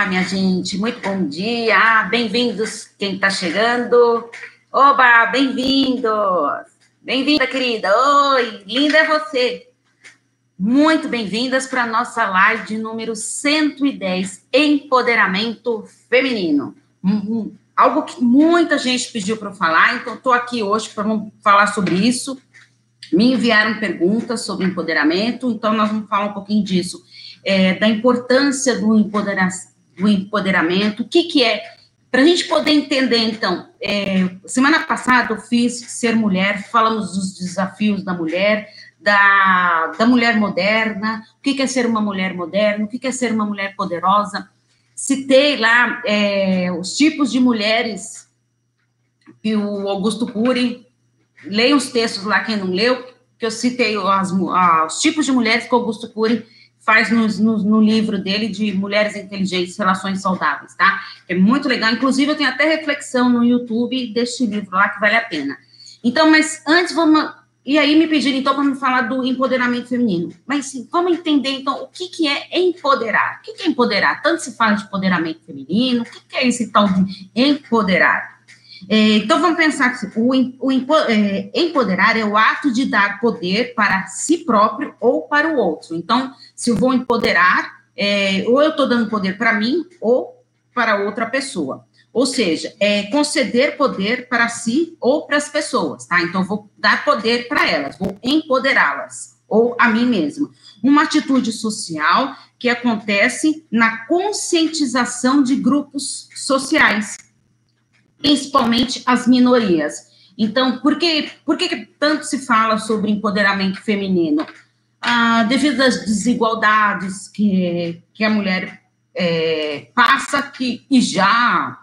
Olá, minha gente, muito bom dia, bem-vindos quem está chegando. Oba, bem-vindos! Bem-vinda, querida. Oi, linda é você. Muito bem-vindas para a nossa live número 110, Empoderamento Feminino. Uhum. Algo que muita gente pediu para eu falar, então estou aqui hoje para falar sobre isso. Me enviaram perguntas sobre empoderamento, então nós vamos falar um pouquinho disso, é, da importância do, empodera do empoderamento, o que, que é, para a gente poder entender, então, é, semana passada eu fiz Ser Mulher, falamos dos desafios da mulher, da, da mulher moderna, o que, que é ser uma mulher moderna, o que, que é ser uma mulher poderosa, citei lá é, os tipos de mulheres que o Augusto Cury, leia os textos lá, quem não leu, que eu citei as, os tipos de mulheres que o Augusto Cury faz no, livro dele de Mulheres Inteligentes, Relações Saudáveis, tá? É muito legal, inclusive eu tenho até reflexão no YouTube deste livro lá que vale a pena. Então, mas antes vamos e aí me pediram, então, para me falar do empoderamento feminino. Mas sim, vamos entender, então, o que, que é empoderar. O que, que é empoderar? Tanto se fala de empoderamento feminino, o que, que é esse tal de empoderar? É, então, vamos pensar que o, o é, empoderar é o ato de dar poder para si próprio ou para o outro. Então, se eu vou empoderar, é, ou eu estou dando poder para mim ou para outra pessoa. Ou seja, é conceder poder para si ou para as pessoas, tá? Então, vou dar poder para elas, vou empoderá-las, ou a mim mesma. Uma atitude social que acontece na conscientização de grupos sociais, principalmente as minorias. Então, por que, por que tanto se fala sobre empoderamento feminino? Ah, devido às desigualdades que, que a mulher é, passa que, e já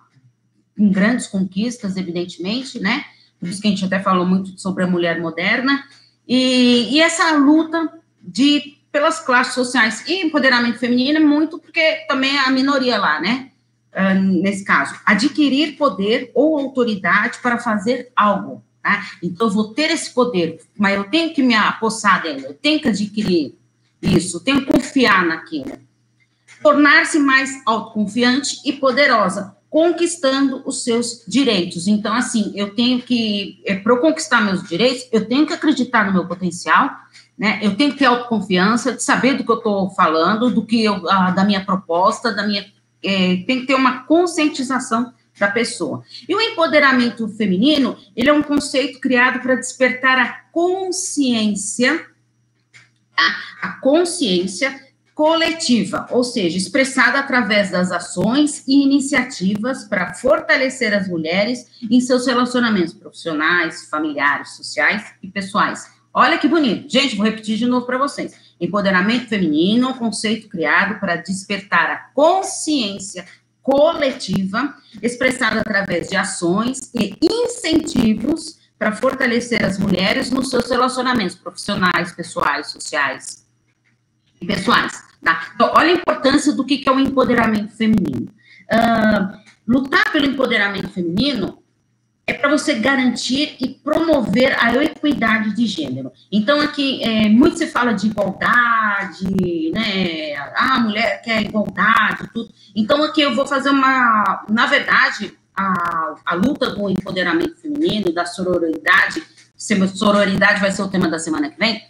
em grandes conquistas, evidentemente, né? Por isso que a gente até falou muito sobre a mulher moderna. E, e essa luta de pelas classes sociais e empoderamento feminino é muito porque também é a minoria lá, né? Uh, nesse caso, adquirir poder ou autoridade para fazer algo. Tá? Então, eu vou ter esse poder, mas eu tenho que me apossar dele, eu tenho que adquirir isso, eu tenho que confiar naquilo. Tornar-se mais autoconfiante e poderosa, conquistando os seus direitos. Então, assim, eu tenho que, é, para eu conquistar meus direitos, eu tenho que acreditar no meu potencial, né? Eu tenho que ter autoconfiança, de saber do que eu estou falando, do que eu, a, da minha proposta, da minha, é, tem que ter uma conscientização da pessoa. E o empoderamento feminino, ele é um conceito criado para despertar a consciência, tá? a consciência coletiva, ou seja, expressada através das ações e iniciativas para fortalecer as mulheres em seus relacionamentos profissionais, familiares, sociais e pessoais. Olha que bonito. Gente, vou repetir de novo para vocês. Empoderamento feminino um conceito criado para despertar a consciência coletiva, expressada através de ações e incentivos para fortalecer as mulheres nos seus relacionamentos profissionais, pessoais, sociais e pessoais. Tá? Então, olha a importância do que, que é o empoderamento feminino. Uh, lutar pelo empoderamento feminino é para você garantir e promover a equidade de gênero. Então, aqui, é, muito se fala de igualdade, né? Ah, a mulher quer igualdade, tudo. Então, aqui eu vou fazer uma. Na verdade, a, a luta do empoderamento feminino, da sororidade, sororidade vai ser o tema da semana que vem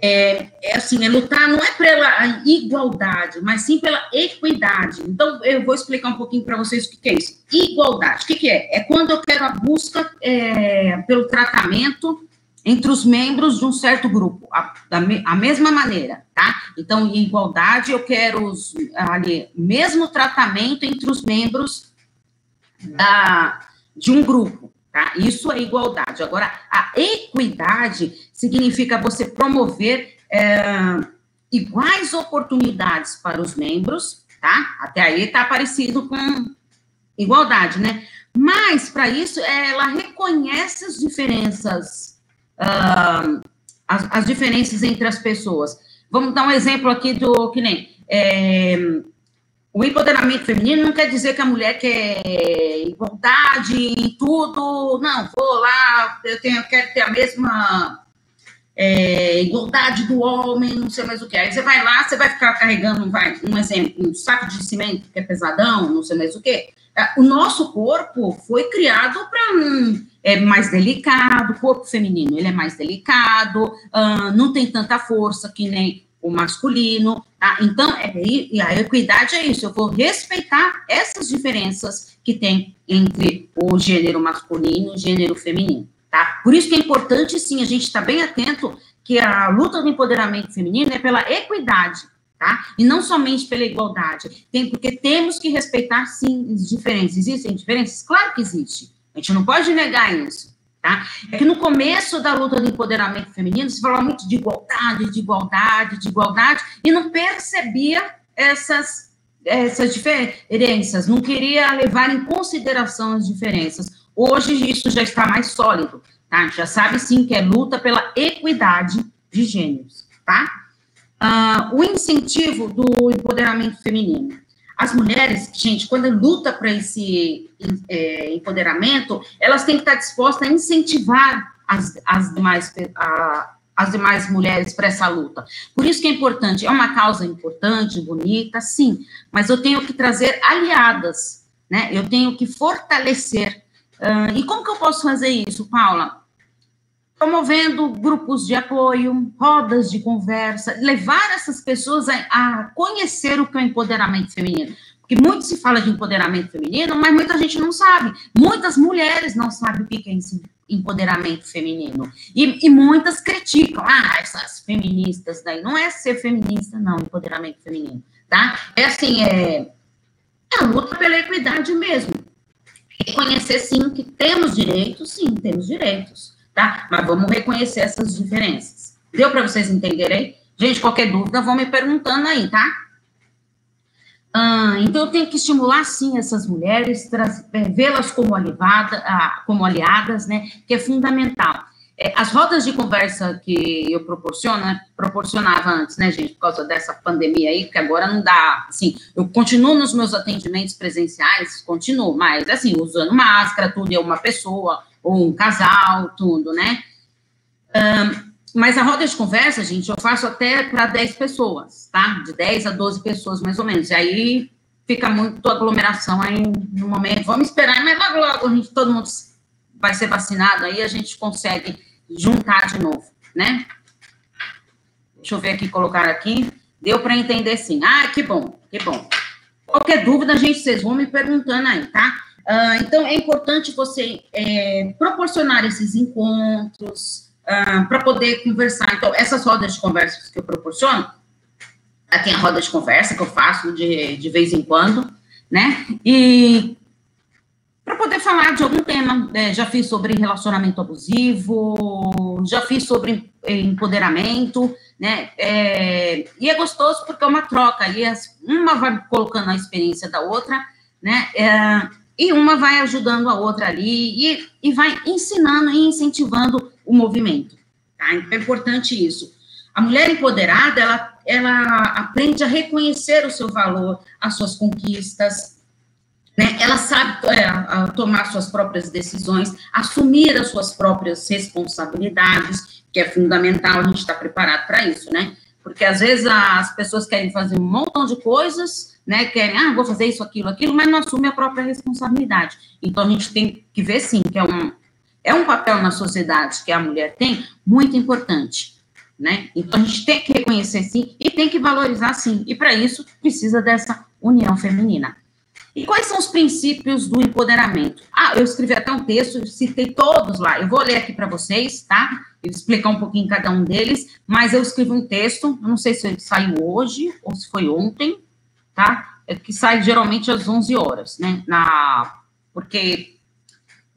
é, é assim, é lutar não é pela igualdade, mas sim pela equidade. Então, eu vou explicar um pouquinho para vocês o que, é isso. Igualdade, o que, é? É quando eu quero a busca é, pelo tratamento entre os membros de um certo grupo, a, da a mesma maneira, tá? Então, igualdade, eu quero os, ali, mesmo tratamento entre os membros da, de um grupo. Tá? Isso é igualdade. Agora, a equidade significa você promover é, iguais oportunidades para os membros, tá? Até aí está parecido com igualdade, né? Mas, para isso, ela reconhece as diferenças, uh, as, as, diferenças entre as pessoas. Vamos dar um exemplo aqui do que nem. É, o empoderamento feminino não quer dizer que a mulher quer igualdade em tudo. Não, vou lá, eu, tenho, eu quero ter a mesma é, igualdade do homem, não sei mais o que. Aí você vai lá, você vai ficar carregando, vai, um exemplo, um saco de cimento que é pesadão, não sei mais o que. É, o nosso corpo foi criado para um, é mais delicado, o corpo feminino ele é mais delicado, uh, não tem tanta força que nem o masculino, tá? Então, é, e a equidade é isso, eu vou respeitar essas diferenças que tem entre o gênero masculino e o gênero feminino tá? Por isso que é importante, sim, a gente estar tá bem atento que a luta do empoderamento feminino é pela equidade, tá? E não somente pela igualdade. Tem, porque temos que respeitar, sim, as diferenças. Existem diferenças? Claro que existe. A gente não pode negar isso, tá? É que no começo da luta do empoderamento feminino, se falava muito de igualdade, de igualdade, de igualdade, e não percebia essas, essas diferenças, não queria levar em consideração as diferenças. Hoje isso já está mais sólido, tá? Já sabe sim que é luta pela equidade de gêneros, tá? Uh, o incentivo do empoderamento feminino. As mulheres, gente, quando luta para esse é, empoderamento, elas têm que estar dispostas a incentivar as, as demais a, as demais mulheres para essa luta. Por isso que é importante, é uma causa importante, bonita, sim, mas eu tenho que trazer aliadas, né? Eu tenho que fortalecer Uh, e como que eu posso fazer isso, Paula? Promovendo grupos de apoio, rodas de conversa, levar essas pessoas a, a conhecer o que é o empoderamento feminino. Porque muito se fala de empoderamento feminino, mas muita gente não sabe. Muitas mulheres não sabem o que é esse empoderamento feminino. E, e, muitas criticam. Ah, essas feministas daí. Não é ser feminista, não, empoderamento feminino, tá? É assim, é, é a luta pela equidade mesmo reconhecer sim que temos direitos, sim, temos direitos, tá? Mas vamos reconhecer essas diferenças. Deu para vocês entenderem? Gente, qualquer dúvida, vão me perguntando aí, tá? Ah, então, eu tenho que estimular, sim, essas mulheres, é, vê-las como, ah, como aliadas, né, que é fundamental. É, as rodas de conversa que eu proporciono, né, proporcionava antes, né, gente, por causa dessa pandemia aí, que agora não dá, assim, eu continuo nos meus atendimentos presenciais, continuo, mas, assim, usando máscara, tudo, é uma pessoa, ou um casal, tudo, né, um, mas a roda de conversa, gente, eu faço até para 10 pessoas, tá, de 10 a 12 pessoas, mais ou menos, e aí fica muito aglomeração aí no momento, vamos esperar, mas logo, logo, a gente, todo mundo vai ser vacinado, aí a gente consegue juntar de novo, né? Deixa eu ver aqui, colocar aqui. Deu para entender sim. Ah, que bom, que bom. Qualquer dúvida, gente, vocês vão me perguntando aí, tá? Uh, então, é importante você é, proporcionar esses encontros ah, para poder conversar. Então, essas rodas de conversa que eu proporciono, aqui é a roda de conversa que eu faço de, de vez em quando, né? E para poder falar de algum tema. É, já fiz sobre relacionamento abusivo, já fiz sobre empoderamento, né? É, e é gostoso porque é uma troca, e uma vai colocando a experiência da outra, né? É, e uma vai ajudando a outra ali e, e vai ensinando e incentivando o movimento. Tá? Então é importante isso. A mulher empoderada, ela, ela aprende a reconhecer o seu valor, as suas conquistas, né? Ela sabe é, tomar suas próprias decisões, assumir as suas próprias responsabilidades, que é fundamental, a gente está preparado para isso, né? Porque às vezes as pessoas querem fazer um montão de coisas, né? Querem, ah, vou fazer isso, aquilo, aquilo, mas não assume a própria responsabilidade. Então a gente tem que ver sim que é um, é um papel na sociedade que a mulher tem muito importante. Né? Então a gente tem que reconhecer sim e tem que valorizar sim. E para isso precisa dessa união feminina. E quais são os princípios do empoderamento? Ah, eu escrevi até um texto, citei todos lá. Eu vou ler aqui para vocês, tá? Eu explicar um pouquinho cada um deles, mas eu escrevi um texto, não sei se ele saiu hoje ou se foi ontem, tá? É que sai geralmente às 11 horas, né? Na, porque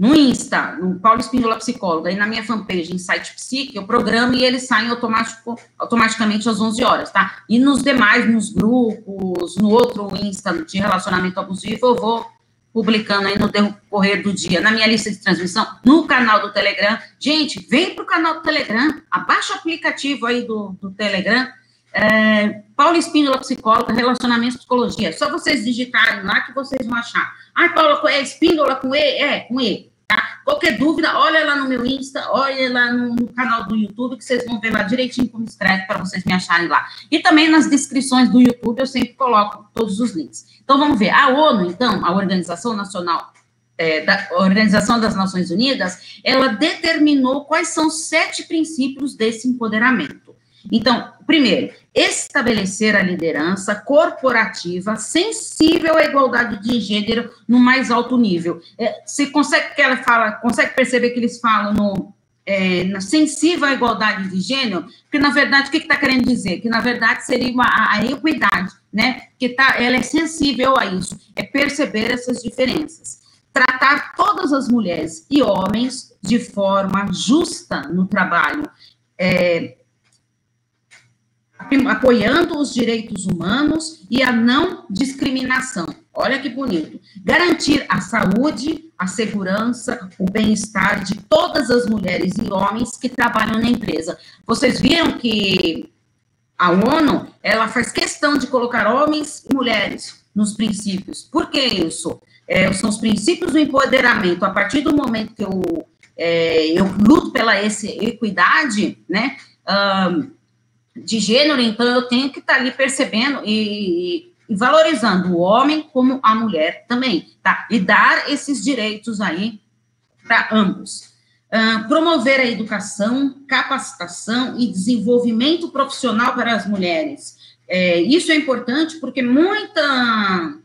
no Insta, no Paulo Espíndola Psicóloga, e na minha fanpage, Insight Psique, eu programo e eles saem automático, automaticamente às 11 horas, tá? E nos demais, nos grupos, no outro Insta de relacionamento abusivo, eu vou publicando aí no decorrer do dia, na minha lista de transmissão, no canal do Telegram. Gente, vem para o canal do Telegram, abaixa o aplicativo aí do, do Telegram, é, Paulo Espíndola Psicóloga, Relacionamento Psicologia. Só vocês digitarem lá que vocês vão achar. Ah, Paulo, é Espíndola com E? É, com E tá? Qualquer dúvida, olha lá no meu Insta, olha lá no, canal do YouTube, que vocês vão ver lá direitinho como escreve para vocês me acharem lá. E também nas descrições do YouTube eu sempre coloco todos os links. Então vamos ver, a ONU, então, a Organização Nacional é, da Organização das Nações Unidas, ela determinou quais são sete princípios desse empoderamento. Então, primeiro, estabelecer a liderança corporativa sensível à igualdade de gênero no mais alto nível. É, você consegue que ela fala, consegue perceber que eles falam no é, sensível à igualdade de gênero, porque na verdade o que está que tá querendo dizer? Que na verdade seria uma, a, equidade, né? Que tá, ela é sensível a isso, é perceber essas diferenças tratar todas as mulheres e homens de forma justa no trabalho, é, apoiando os direitos humanos e a não discriminação. Olha que bonito. Garantir a saúde, a segurança, o bem-estar de todas as mulheres e homens que trabalham na empresa. Vocês viram que a ONU, ela faz questão de colocar homens e mulheres nos princípios. Por que isso? é, são os princípios do empoderamento. A partir do momento que eu, é, eu luto pela essa equidade, né, um, de gênero, então eu tenho que estar tá ali percebendo e, e, valorizando o homem como a mulher também, tá? E dar esses direitos aí para ambos. Uh, promover a educação, capacitação e desenvolvimento profissional para as mulheres. É, isso é importante porque muita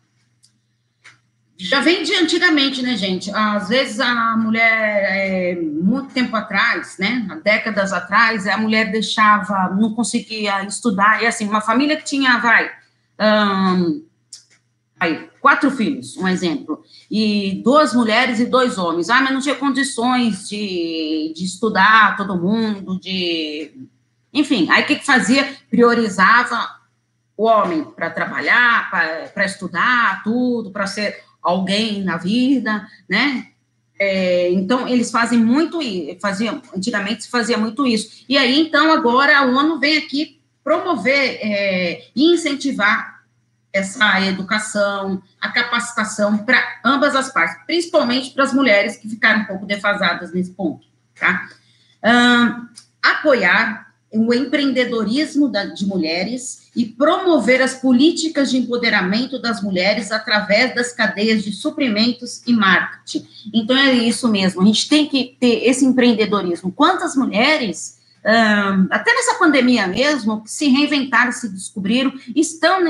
já vem de antigamente, né, gente? Às vezes a mulher, é, muito tempo atrás, né, décadas atrás, a mulher deixava, não conseguia estudar, e assim, uma família que tinha, vai, um, aí, quatro filhos, um exemplo, e duas mulheres e dois homens, ah, mas não tinha condições de, de estudar todo mundo, de... Enfim, aí o que, que fazia? Priorizava o homem para trabalhar, para estudar, tudo, para ser alguém na vida, né? É, então, eles fazem muito faziam, antigamente se fazia muito isso. E aí, então, agora a ONU vem aqui promover é, e incentivar essa educação, a capacitação para ambas as partes, principalmente para as mulheres que ficaram um pouco defasadas nesse ponto, tá? Um, apoiar o empreendedorismo de mulheres e promover as políticas de empoderamento das mulheres através das cadeias de suprimentos e marketing. Então, é isso mesmo, a gente tem que ter esse empreendedorismo. Quantas mulheres, até nessa pandemia mesmo, se reinventaram, se descobriram, estão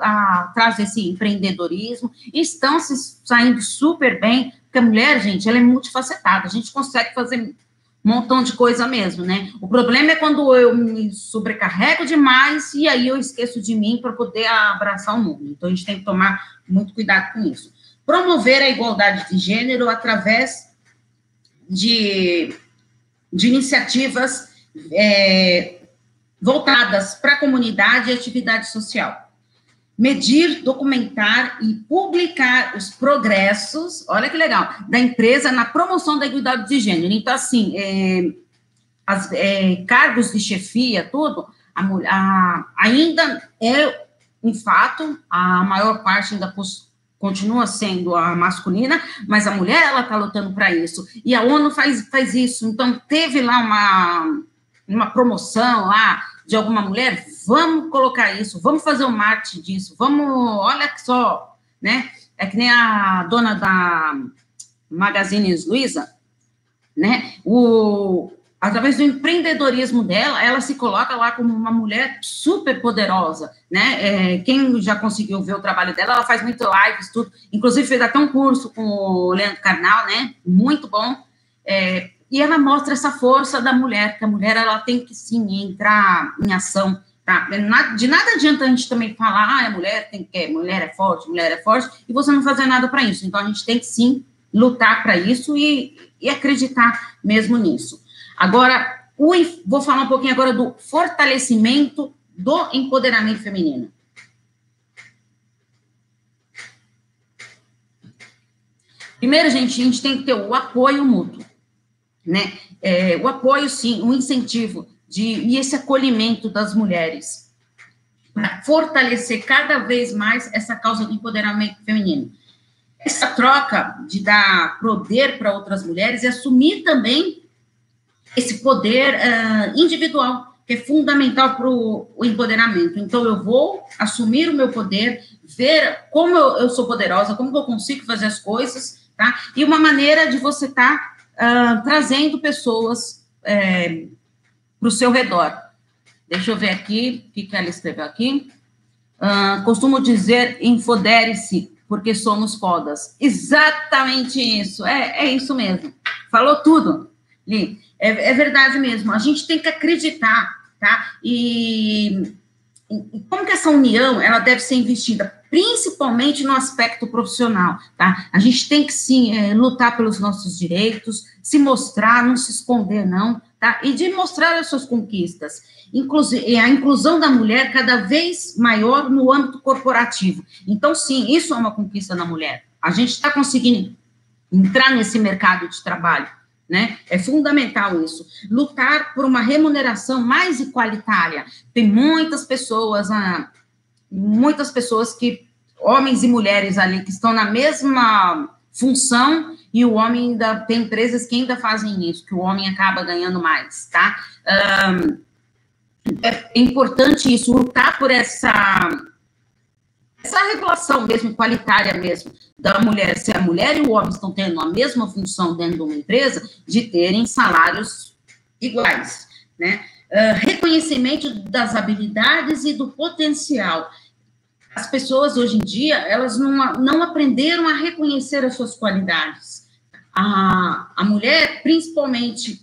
atrás desse empreendedorismo, estão se saindo super bem, porque a mulher, gente, ela é multifacetada, a gente consegue fazer montão de coisa mesmo, né? O problema é quando eu me sobrecarrego demais e aí eu esqueço de mim para poder abraçar o mundo. Então a gente tem que tomar muito cuidado com isso. Promover a igualdade de gênero através de, de iniciativas é, voltadas para a comunidade e atividade social medir, documentar e publicar os progressos, olha que legal, da empresa na promoção da igualdade de gênero. Então, assim, é, as, é, cargos de chefia, tudo, a, a, ainda é um fato, a maior parte ainda continua sendo a masculina, mas a mulher, ela está lutando para isso. E a ONU faz, faz isso. Então, teve lá uma, uma promoção lá de alguma mulher, vamos colocar isso, vamos fazer um marketing disso, vamos, olha só, né? É que nem a dona da Magazine Luiza, né? O, através do empreendedorismo dela, ela se coloca lá como uma mulher super poderosa, né? É, quem já conseguiu ver o trabalho dela, ela faz muito lives, tudo. Inclusive fez até um curso com o Leandro Carnal, né? Muito bom. É, e ela mostra essa força da mulher, que a mulher ela tem que sim entrar em ação, tá? De nada adianta a gente também falar, ah, a mulher tem que, mulher é forte, mulher é forte, e você não fazer nada para isso. Então a gente tem que sim lutar para isso e, e acreditar mesmo nisso. Agora, o, vou falar um pouquinho agora do fortalecimento do empoderamento feminino. Primeiro, gente, a gente tem que ter o apoio mútuo né? É, o apoio, sim, o incentivo de, e esse acolhimento das mulheres para fortalecer cada vez mais essa causa do empoderamento feminino. essa troca de dar poder para outras mulheres e assumir também esse poder uh, individual, que é fundamental para o empoderamento. Então, eu vou assumir o meu poder, ver como eu, eu, sou poderosa, como eu consigo fazer as coisas, tá? E uma maneira de você estar tá, uh, trazendo pessoas é, para o seu redor. Deixa eu ver aqui o que, que ela escreveu aqui. Uh, costumo dizer, infodere-se, porque somos fodas. Exatamente isso, é, é isso mesmo. Falou tudo, Li. É, é verdade mesmo. A gente tem que acreditar, tá? E, e como que essa união, ela deve ser investida principalmente no aspecto profissional, tá? A gente tem que sim é, lutar pelos nossos direitos, se mostrar, não se esconder não, tá? E de mostrar as suas conquistas. Inclusive, a inclusão da mulher cada vez maior no âmbito corporativo. Então, sim, isso é uma conquista da mulher. A gente está conseguindo entrar nesse mercado de trabalho, né? É fundamental isso. Lutar por uma remuneração mais igualitária. Tem muitas pessoas, ah, muitas pessoas que, homens e mulheres ali, que estão na mesma função e o homem ainda tem empresas que ainda fazem isso, que o homem acaba ganhando mais, tá? Um, é importante isso, lutar por essa essa regulação mesmo, qualitária mesmo, da mulher, se a mulher e o homem estão tendo a mesma função dentro de uma empresa, de terem salários iguais, né? Uh, reconhecimento das habilidades e do potencial. As pessoas, hoje em dia, elas não, não aprenderam a reconhecer as suas qualidades. A, a mulher, principalmente,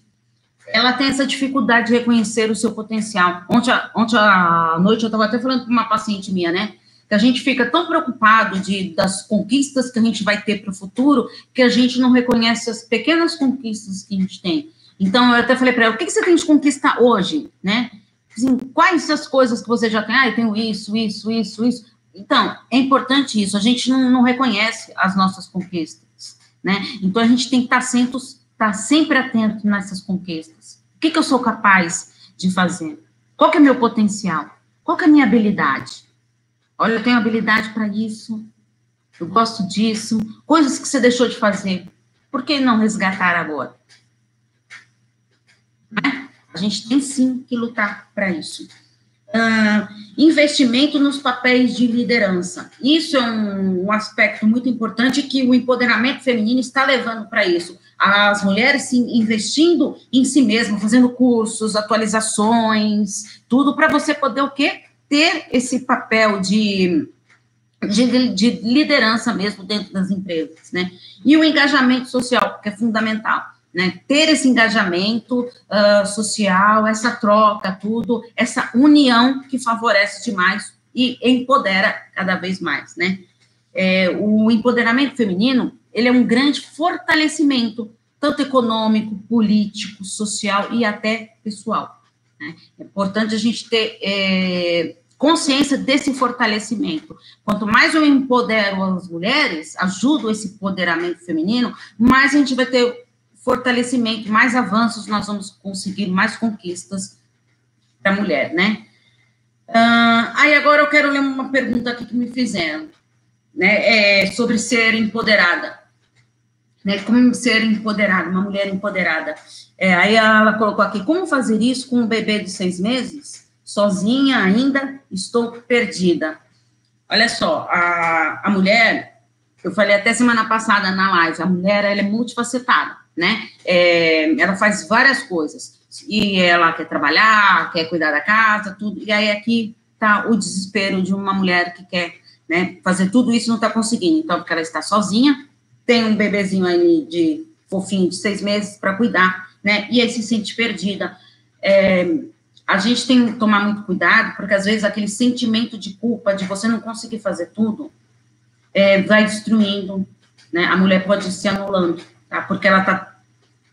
ela tem essa dificuldade de reconhecer o seu potencial. Ontem, ontem à noite eu estava até falando com uma paciente minha, né? Que a gente fica tão preocupado de, das conquistas que a gente vai ter para o futuro que a gente não reconhece as pequenas conquistas que a gente tem. Então, eu até falei para ela, o que, que você tem de conquista hoje, né? Assim, quais as coisas que você já tem? Ah, eu tenho isso, isso, isso, isso. Então, é importante isso, a gente não, não reconhece as nossas conquistas, né? Então, a gente tem que estar sempre estar tá sempre atento nessas conquistas. O que, que eu sou capaz de fazer? Qual é meu potencial? Qual é a minha habilidade? Olha, eu tenho habilidade para isso, eu gosto disso, coisas que você deixou de fazer. Por que não resgatar agora? Né? A gente tem sim que lutar para isso. Uh, investimento nos papéis de liderança. Isso é um, um, aspecto muito importante que o empoderamento feminino está levando para isso. As mulheres sim, investindo em si mesmas, fazendo cursos, atualizações, tudo para você poder o quê? Ter esse papel de, de, de liderança mesmo dentro das empresas, né? E o engajamento social, que é fundamental né? Ter esse engajamento uh, social, essa troca, tudo, essa união que favorece demais e empodera cada vez mais, né? É, o empoderamento feminino, ele é um grande fortalecimento, tanto econômico, político, social e até pessoal. Né? É importante a gente ter é, consciência desse fortalecimento. Quanto mais eu empodero as mulheres, ajudo esse empoderamento feminino, mais a gente vai ter fortalecimento, mais avanços nós vamos conseguir, mais conquistas para a mulher, né? Uh, aí agora eu quero ler uma pergunta aqui que me fizeram, né? É sobre ser empoderada, né? Como ser empoderada, uma mulher empoderada. É, aí ela colocou aqui, como fazer isso com um bebê de seis meses? Sozinha ainda, estou perdida. Olha só, a, a mulher, eu falei até semana passada na live, a mulher ela é multifacetada né? É, ela faz várias coisas. E ela quer trabalhar, quer cuidar da casa, tudo. E aí aqui está o desespero de uma mulher que quer né, fazer tudo isso não está conseguindo. Então, porque ela está sozinha, tem um bebezinho aí de fofinho de seis meses para cuidar, né? E aí se sente perdida. É, a gente tem que tomar muito cuidado, porque às vezes aquele sentimento de culpa de você não conseguir fazer tudo é, vai destruindo, né? A mulher pode se anulando tá? Porque ela está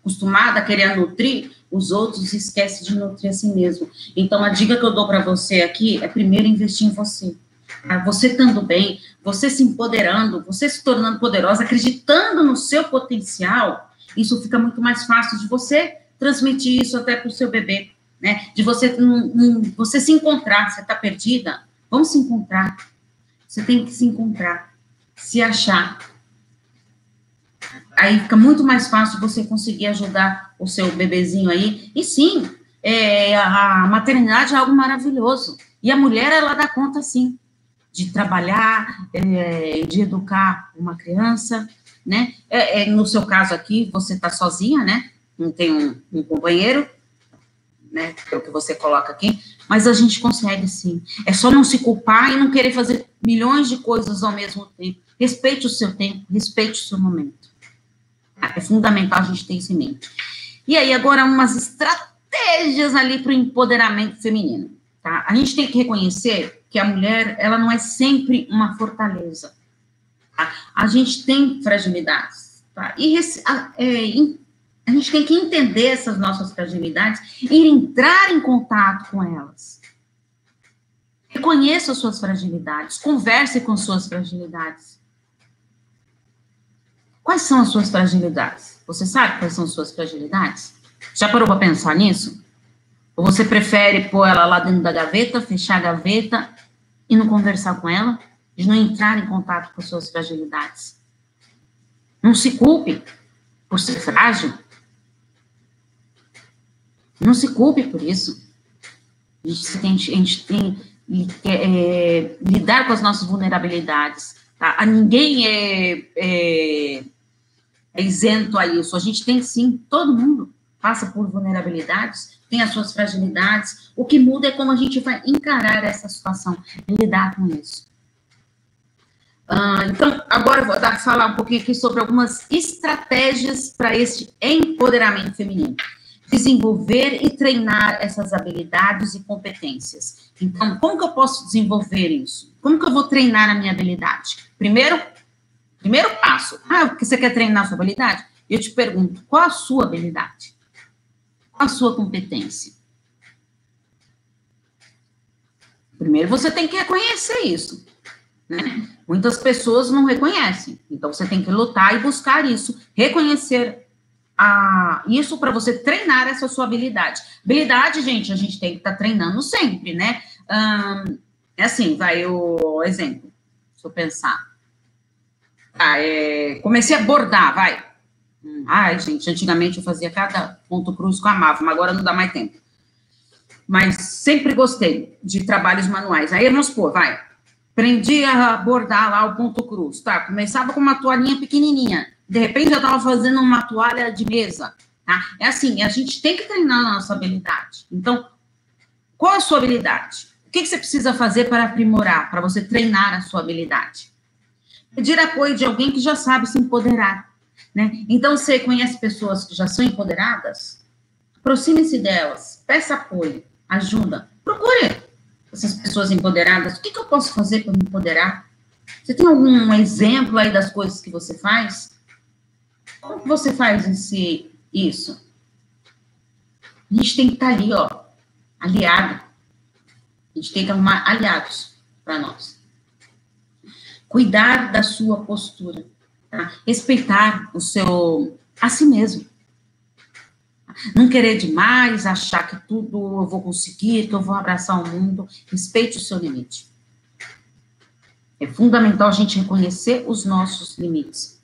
acostumada a querer nutrir os outros e esquece de nutrir a si mesmo. Então, a dica que eu dou para você aqui é primeiro investir em você. Tá? Você estando bem, você se empoderando, você se tornando poderosa, acreditando no seu potencial, isso fica muito mais fácil de você transmitir isso até para o seu bebê, né? De você, um, um, você se encontrar, você está perdida, vamos se encontrar. Você tem que se encontrar, se achar, aí fica muito mais fácil você conseguir ajudar o seu bebezinho aí. E sim, é, a maternidade é algo maravilhoso. E a mulher, ela dá conta, sim, de trabalhar, é, de educar uma criança, né? É, é no seu caso aqui, você está sozinha, né? Não tem um, um companheiro, né? É o que você coloca aqui. Mas a gente consegue, sim. É só não se culpar e não querer fazer milhões de coisas ao mesmo tempo. Respeite o seu tempo, respeite o seu momento. É fundamental a gente ter isso em mente. E aí, agora, umas estratégias ali para o empoderamento feminino. Tá? A gente tem que reconhecer que a mulher, ela não é sempre uma fortaleza. Tá? A gente tem fragilidades. Tá? E a, é, a gente tem que entender essas nossas fragilidades e entrar em contato com elas. Reconheça as suas fragilidades, converse com suas fragilidades. Quais são as suas fragilidades? Você sabe quais são as suas fragilidades? Já parou para pensar nisso? Ou você prefere pôr ela lá dentro da gaveta, fechar a gaveta e não conversar com ela? De não entrar em contato com suas fragilidades? Não se culpe por ser frágil. Não se culpe por isso. A gente tem, a gente tem é, lidar com as nossas vulnerabilidades. Tá? A ninguém é, é, é isento a isso. A gente tem sim, todo mundo passa por vulnerabilidades, tem as suas fragilidades. O que muda é como a gente vai encarar essa situação, lidar com isso. Ah, então, agora eu vou dar, falar um pouquinho aqui sobre algumas estratégias para esse empoderamento feminino. Desenvolver e treinar essas habilidades e competências. Então, como que eu posso desenvolver isso? Como que eu vou treinar a minha habilidade? Primeiro, primeiro passo. Ah, porque você quer treinar sua habilidade? Eu te pergunto, qual a sua habilidade? a sua competência? Primeiro você tem que reconhecer isso. Né? Muitas pessoas não reconhecem. Então você tem que lutar e buscar isso, reconhecer a, isso para você treinar essa sua habilidade. Habilidade, gente, a gente tem que estar tá treinando sempre, né? Hum, é assim, vai o exemplo. Deixa eu pensar. Ah, é, comecei a bordar, vai. Ai, gente, antigamente eu fazia cada ponto cruz com a amava, mas agora não dá mais tempo. Mas sempre gostei de trabalhos manuais. Aí vamos supor, vai. Aprendi a bordar lá o ponto cruz. Tá, começava com uma toalhinha pequenininha. De repente eu estava fazendo uma toalha de mesa. Tá? É assim, a gente tem que treinar a nossa habilidade. Então, qual a sua habilidade? O que, que você precisa fazer para aprimorar, para você treinar a sua habilidade? Pedir apoio de alguém que já sabe se empoderar né? Então, você conhece pessoas que já são empoderadas? Aproxime-se delas, peça apoio, ajuda, procure essas pessoas empoderadas. O que, que eu posso fazer para me empoderar? Você tem algum exemplo aí das coisas que você faz? Como você faz esse, isso? A gente tem que estar tá ali, ó, aliado. A gente tem que arrumar aliados para nós. Cuidar da sua postura. Tá? Respeitar o seu, a si mesmo. Não querer demais, achar que tudo eu vou conseguir, que eu vou abraçar o mundo. Respeite o seu limite. É fundamental a gente reconhecer os nossos limites.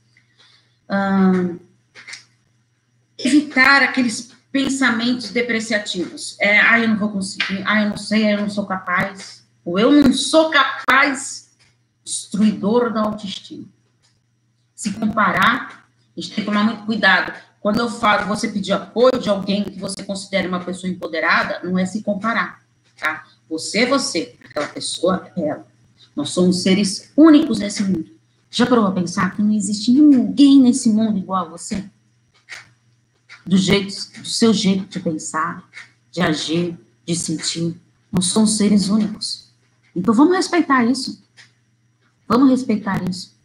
Evitar aqueles pensamentos depreciativos. É, ah, eu não vou conseguir, ah, eu não sei, eu não sou capaz. Ou eu não sou capaz, destruidor da autoestima se comparar, a gente tem que tomar muito cuidado. Quando eu falo você pedir apoio de alguém que você considere uma pessoa empoderada, não é se comparar, tá? Você é você, aquela pessoa é ela. Nós somos seres únicos nesse mundo. Já parou a pensar que não existe ninguém nesse mundo igual a você? Do jeito, do seu jeito de pensar, de agir, de sentir. Nós somos seres únicos. Então vamos respeitar isso. Vamos respeitar isso.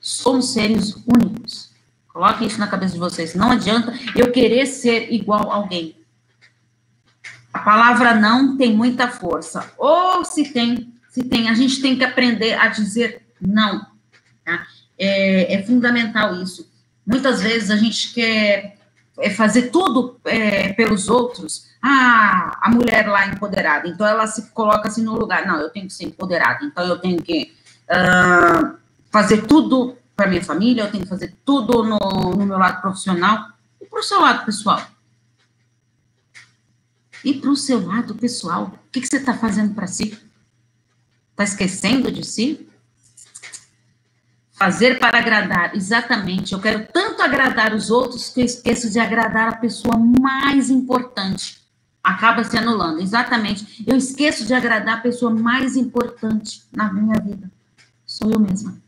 Somos seres únicos. Coloque isso na cabeça de vocês. Não adianta eu querer ser igual a alguém. A palavra não tem muita força. Ou se tem, se tem, a gente tem que aprender a dizer não. Tá? É, é fundamental isso. Muitas vezes a gente quer é, fazer tudo é, pelos outros. Ah, a mulher lá empoderada, então ela se coloca assim no lugar. Não, eu tenho que ser empoderada, então eu tenho que uh, fazer tudo para minha família, eu tenho que fazer tudo no, no meu lado profissional e para o seu lado pessoal. E para o seu lado pessoal, o que, que você está fazendo para si? Está esquecendo de si? Fazer para agradar, exatamente. Eu quero tanto agradar os outros que eu esqueço de agradar a pessoa mais importante. Acaba se anulando, exatamente. Eu esqueço de agradar a pessoa mais importante na minha vida. Sou eu mesma.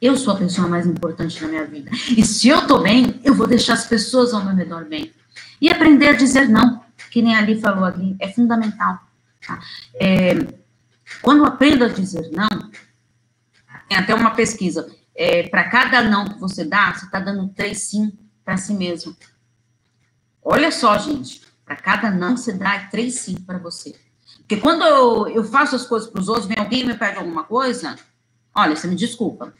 Eu sou a pessoa mais importante na minha vida. E se eu tô bem, eu vou deixar as pessoas ao meu redor bem. E aprender a dizer não, que nem ali falou ali, é fundamental. Tá? É, quando aprendo a dizer não, tem até uma pesquisa, é, para cada não que você dá, você está dando três sim para si mesmo. Olha só, gente, para cada não você dá três sim para você. Porque quando eu, eu faço as coisas para os outros, vem alguém e me pede alguma coisa, olha, você me desculpa,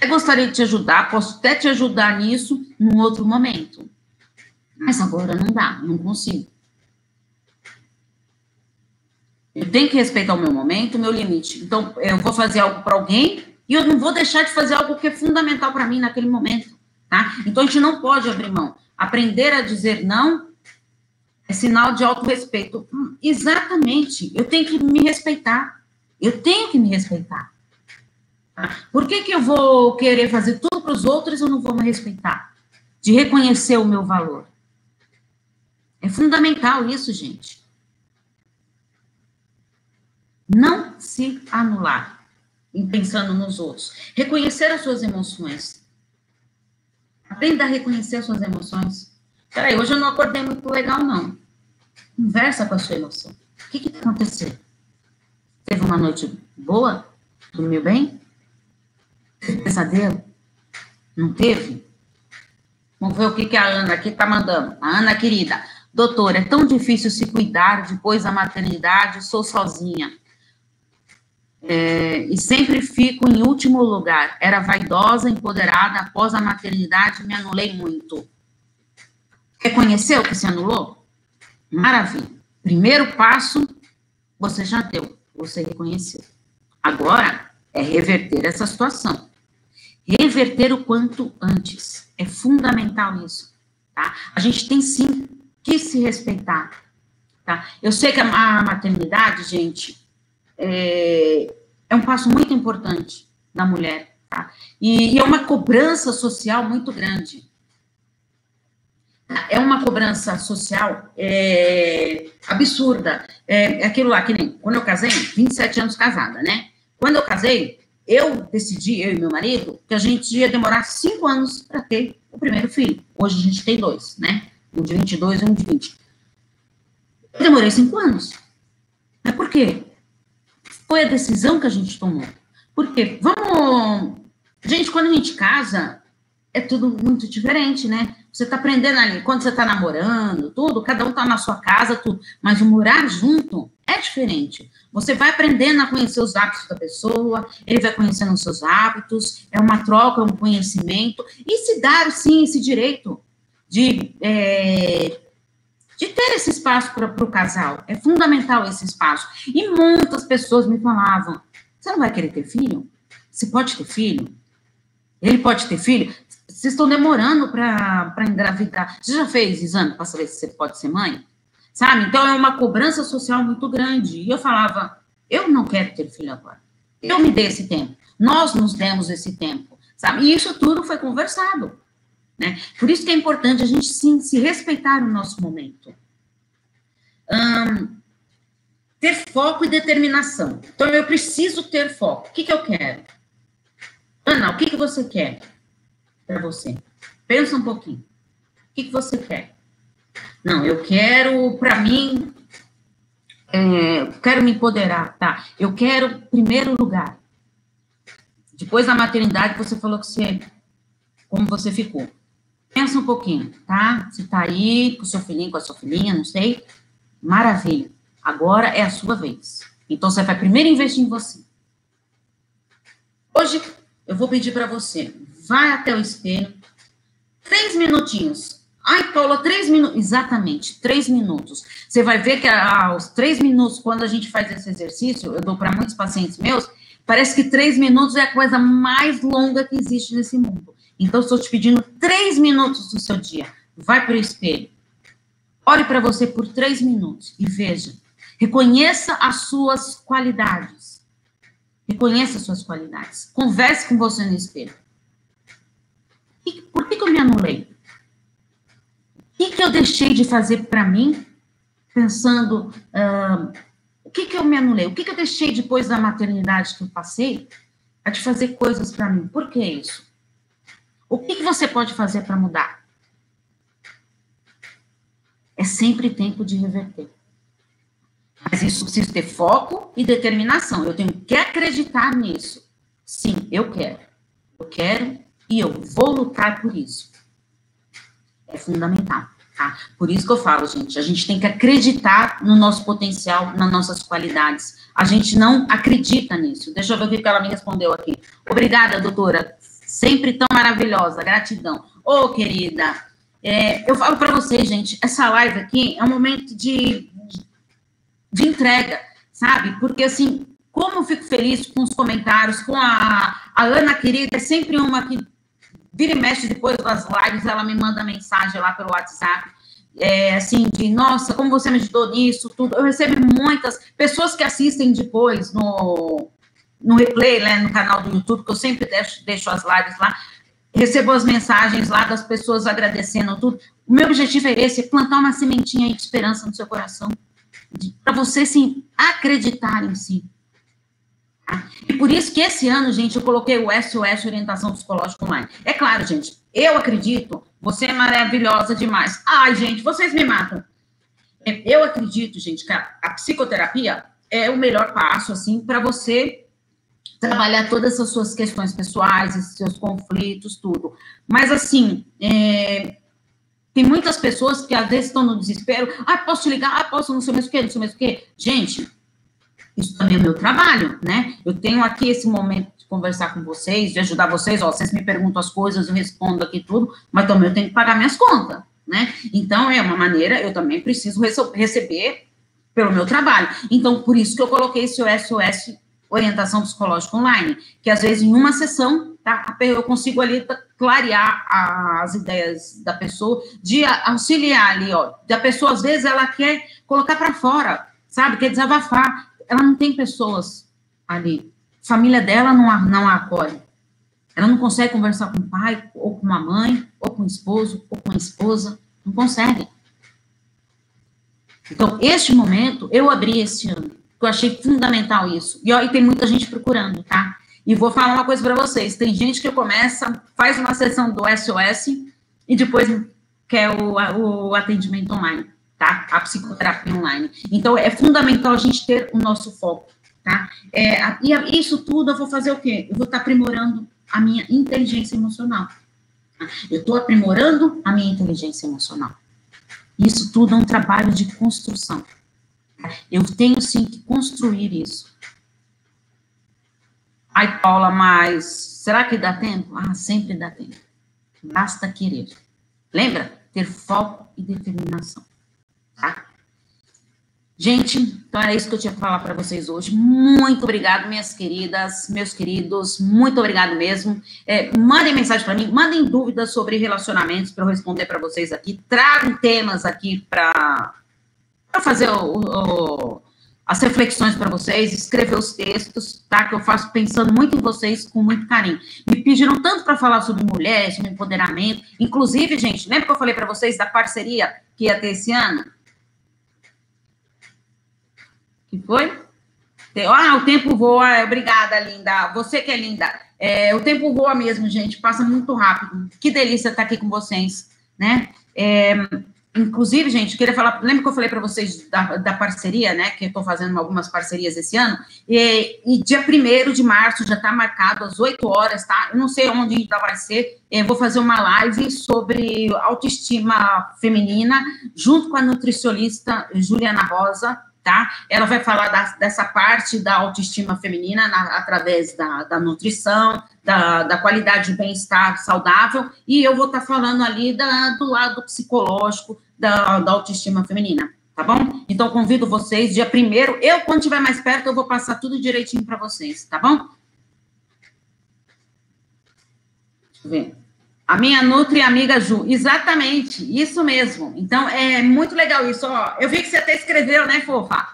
eu gostaria de te ajudar, posso até te ajudar nisso num outro momento. Mas agora não dá, não consigo. Eu tenho que respeitar o meu momento, o meu limite. Então, eu vou fazer algo para alguém e eu não vou deixar de fazer algo que é fundamental para mim naquele momento, tá? Então, a gente não pode abrir mão. Aprender a dizer não é sinal de autorrespeito. Hum, exatamente. Eu tenho que me respeitar. Eu tenho que me respeitar. Por que, que eu vou querer fazer tudo para os outros e eu não vou me respeitar? De reconhecer o meu valor. É fundamental isso, gente. Não se anular em pensando nos outros. Reconhecer as suas emoções. Aprenda a reconhecer as suas emoções. Peraí, hoje eu não acordei muito legal, não. Conversa com a sua emoção. O que, que aconteceu? Teve uma noite boa? Dormiu bem? pesadelo? Não teve? Vamos ver o que, que a Ana aqui está mandando. A Ana, querida, doutora, é tão difícil se cuidar depois da maternidade, sou sozinha. É, e sempre fico em último lugar. Era vaidosa, empoderada, após a maternidade me anulei muito. Reconheceu que se anulou? Maravilha. Primeiro passo, você já deu, você reconheceu. Agora é reverter essa situação reverter o quanto antes. É fundamental isso, tá? A gente tem sim que se respeitar, tá? Eu sei que a, maternidade, gente, é, é, um passo muito importante da mulher, tá? E, e é uma cobrança social muito grande. É uma cobrança social é, absurda. É, é aquilo lá, que nem quando eu casei, 27 anos casada, né? Quando eu casei, eu decidi, eu e meu marido, que a gente ia demorar cinco anos para ter o primeiro filho. Hoje a gente tem dois, né? Um de 22 e um de 20. Eu demorei cinco anos. Mas por quê? Foi a decisão que a gente tomou. Por quê? Vamos. Gente, quando a gente casa, é tudo muito diferente, né? Você tá aprendendo ali, quando você tá namorando, tudo, cada um tá na sua casa, tudo. Mas morar junto é diferente. Você vai aprendendo a conhecer os hábitos da pessoa, ele vai conhecendo os seus hábitos, é uma troca, é um conhecimento, e se dar, sim, esse direito de, é, de ter esse espaço para o casal. É fundamental esse espaço. E muitas pessoas me falavam: você não vai querer ter filho? Você pode ter filho? Ele pode ter filho? Vocês estão demorando para engravidar. Você já fez exame para saber se você pode ser mãe? sabe? Então é uma cobrança social muito grande. E eu falava, eu não quero ter filho agora. Eu me dei esse tempo. Nós nos demos esse tempo, sabe? E isso tudo foi conversado, né? Por isso que é importante a gente sim se respeitar no nosso momento. ter foco e determinação. Então eu preciso ter foco. O que, que eu quero? Ana, o que, que você quer para você? Pensa um pouquinho. O que, que você quer? Não, eu quero, para mim, é, quero me empoderar, tá? Eu quero primeiro lugar. Depois da maternidade, você falou que você, como você ficou. Pensa um pouquinho, tá? Você tá aí com o seu filhinho, com a sua filhinha, não sei. Maravilha. Agora é a sua vez. Então, você vai primeiro investir em você. Hoje, eu vou pedir para você, vai até o espelho, três minutinhos, Ai, Paula, três minutos. Exatamente, três minutos. Você vai ver que aos três minutos, quando a gente faz esse exercício, eu dou para muitos pacientes meus, Parece que três minutos é a coisa mais longa que existe nesse mundo. Então, estou te pedindo três minutos do seu dia. Vai para o espelho. Olhe para você por três minutos e veja. Reconheça as suas qualidades. Reconheça as suas qualidades. Converse com você no espelho. Por que, que eu me anulei? O que, que eu deixei de fazer para mim, pensando, uh, o que, que eu me anulei? O que, que eu deixei depois da maternidade que eu passei, a de fazer coisas para mim? Por que isso? O que, que você pode fazer para mudar? É sempre tempo de reverter. Mas isso precisa ter foco e determinação. Eu tenho que acreditar nisso. Sim, eu quero. Eu quero e eu vou lutar por isso. É fundamental, tá? Por isso que eu falo, gente, a gente tem que acreditar no nosso potencial, nas nossas qualidades. A gente não acredita nisso. Deixa eu ver o que ela me respondeu aqui. Obrigada, doutora. Sempre tão maravilhosa. Gratidão. Ô, oh, querida, é, eu falo para vocês, gente, essa live aqui é um momento de, de entrega, sabe? Porque, assim, como eu fico feliz com os comentários, com a, a Ana querida, é sempre uma que vira e mexe depois das lives, ela me manda mensagem lá pelo WhatsApp, é, assim, de, nossa, como você me ajudou nisso, tudo. Eu recebo muitas pessoas que assistem depois no, no replay, né, no canal do YouTube, que eu sempre deixo, deixo as lives lá, recebo as mensagens lá das pessoas agradecendo tudo. O meu objetivo é esse, é plantar uma sementinha de esperança no seu coração, para você, sim, acreditar em si. E por isso que esse ano, gente, eu coloquei o SOS Orientação Psicológica Online. É claro, gente, eu acredito, você é maravilhosa demais. Ai, gente, vocês me matam. Eu acredito, gente, que a, a psicoterapia é o melhor passo, assim, para você trabalhar todas as suas questões pessoais, seus conflitos, tudo. Mas, assim, é, tem muitas pessoas que às vezes estão no desespero. Ah, posso ligar? Ah, posso não sei mais o quê, não sei mais o quê. Gente, isso também é meu trabalho, né? Eu tenho aqui esse momento de conversar com vocês, de ajudar vocês, ó, vocês me perguntam as coisas, eu respondo aqui tudo, mas também eu tenho que pagar minhas contas, né? Então, é uma maneira, eu também preciso receber pelo meu trabalho. Então, por isso que eu coloquei esse SOS Orientação Psicológica Online, que às vezes em uma sessão, tá, eu consigo ali clarear as ideias da pessoa, de auxiliar ali, ó, da pessoa, às vezes, ela quer colocar para fora, sabe, quer desabafar, ela não tem pessoas ali. Família dela não a, não a acolhe. Ela não consegue conversar com o pai, ou com a mãe, ou com o esposo, ou com a esposa. Não consegue. Então, este momento, eu abri esse ano. Eu achei fundamental isso. E, ó, e tem muita gente procurando, tá? E vou falar uma coisa para vocês. Tem gente que começa, faz uma sessão do SOS e depois quer o, o atendimento online tá? A psicoterapia online. Então, é fundamental a gente ter o nosso foco, tá? É, e isso tudo eu vou fazer o quê? Eu vou estar aprimorando a minha inteligência emocional. Tá? Eu estou aprimorando a minha inteligência emocional. Isso tudo é um trabalho de construção. Tá? Eu tenho sim que construir isso. Ai, Paula, mas será que dá tempo? Ah, sempre dá tempo. Basta querer. Lembra? Ter foco e determinação tá? Gente, então era isso que eu tinha para falar para vocês hoje. Muito obrigado, minhas queridas, meus queridos. Muito obrigado mesmo. É, mandem mensagem para mim, mandem dúvidas sobre relacionamentos para eu responder para vocês aqui. Tragam temas aqui para fazer o, o, as reflexões para vocês, escrever os textos, tá? Que eu faço pensando muito em vocês com muito carinho. Me pediram tanto para falar sobre mulheres, sobre empoderamento. Inclusive, gente, lembra que eu falei para vocês da parceria que ia ter esse ano? Que foi? Ah, o tempo voa, obrigada, linda. Você que é linda. É, o tempo voa mesmo, gente, passa muito rápido. Que delícia estar aqui com vocês, né? É, inclusive, gente, queria falar, lembra que eu falei para vocês da, da, parceria, né? Que eu estou fazendo algumas parcerias esse ano. E, e dia 1 de março já está marcado às 8 horas, tá? Eu não sei onde ainda vai ser. Eu vou fazer uma live sobre autoestima feminina, junto com a nutricionista Juliana Rosa tá? Ela vai falar da, dessa parte da autoestima feminina na, através da, da nutrição, da, da, qualidade de bem-estar saudável, e eu vou estar tá falando ali da, do lado psicológico da, da autoestima feminina, tá bom? Então, convido vocês, dia primeiro, eu, quando estiver mais perto, eu vou passar tudo direitinho para vocês, tá bom? Deixa eu ver. A minha Nutri amiga Ju, exatamente, isso mesmo. Então, é muito legal isso. Ó, eu vi que você até escreveu, né, fofa?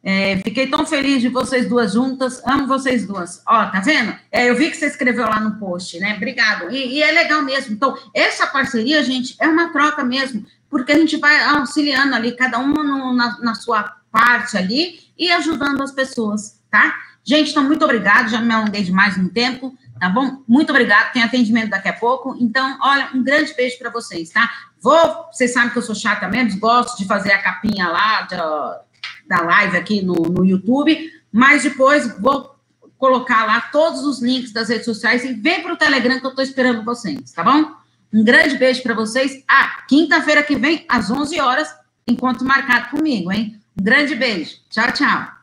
É, fiquei tão feliz de vocês duas juntas, amo vocês duas. Ó, tá vendo? É, eu vi que você escreveu lá no post, né? Obrigado. E, e, é legal mesmo. Então, essa parceria, gente, é uma troca mesmo, porque a gente vai auxiliando ali, cada uma no, na, na sua parte ali e ajudando as pessoas, tá? Gente, então, muito obrigado. Já me alonguei demais no tempo tá bom? Muito obrigado, tem atendimento daqui a pouco. Então, olha, um grande beijo para vocês, tá? Vou, vocês sabem que eu sou chata mesmo, gosto de fazer a capinha lá da, da live aqui no, no YouTube, mas depois vou colocar lá todos os links das redes sociais e vem para o Telegram que eu estou esperando vocês, tá bom? Um grande beijo para vocês. Ah, quinta-feira que vem, às 11 horas, encontro marcado comigo, hein? Um grande beijo. Tchau, tchau.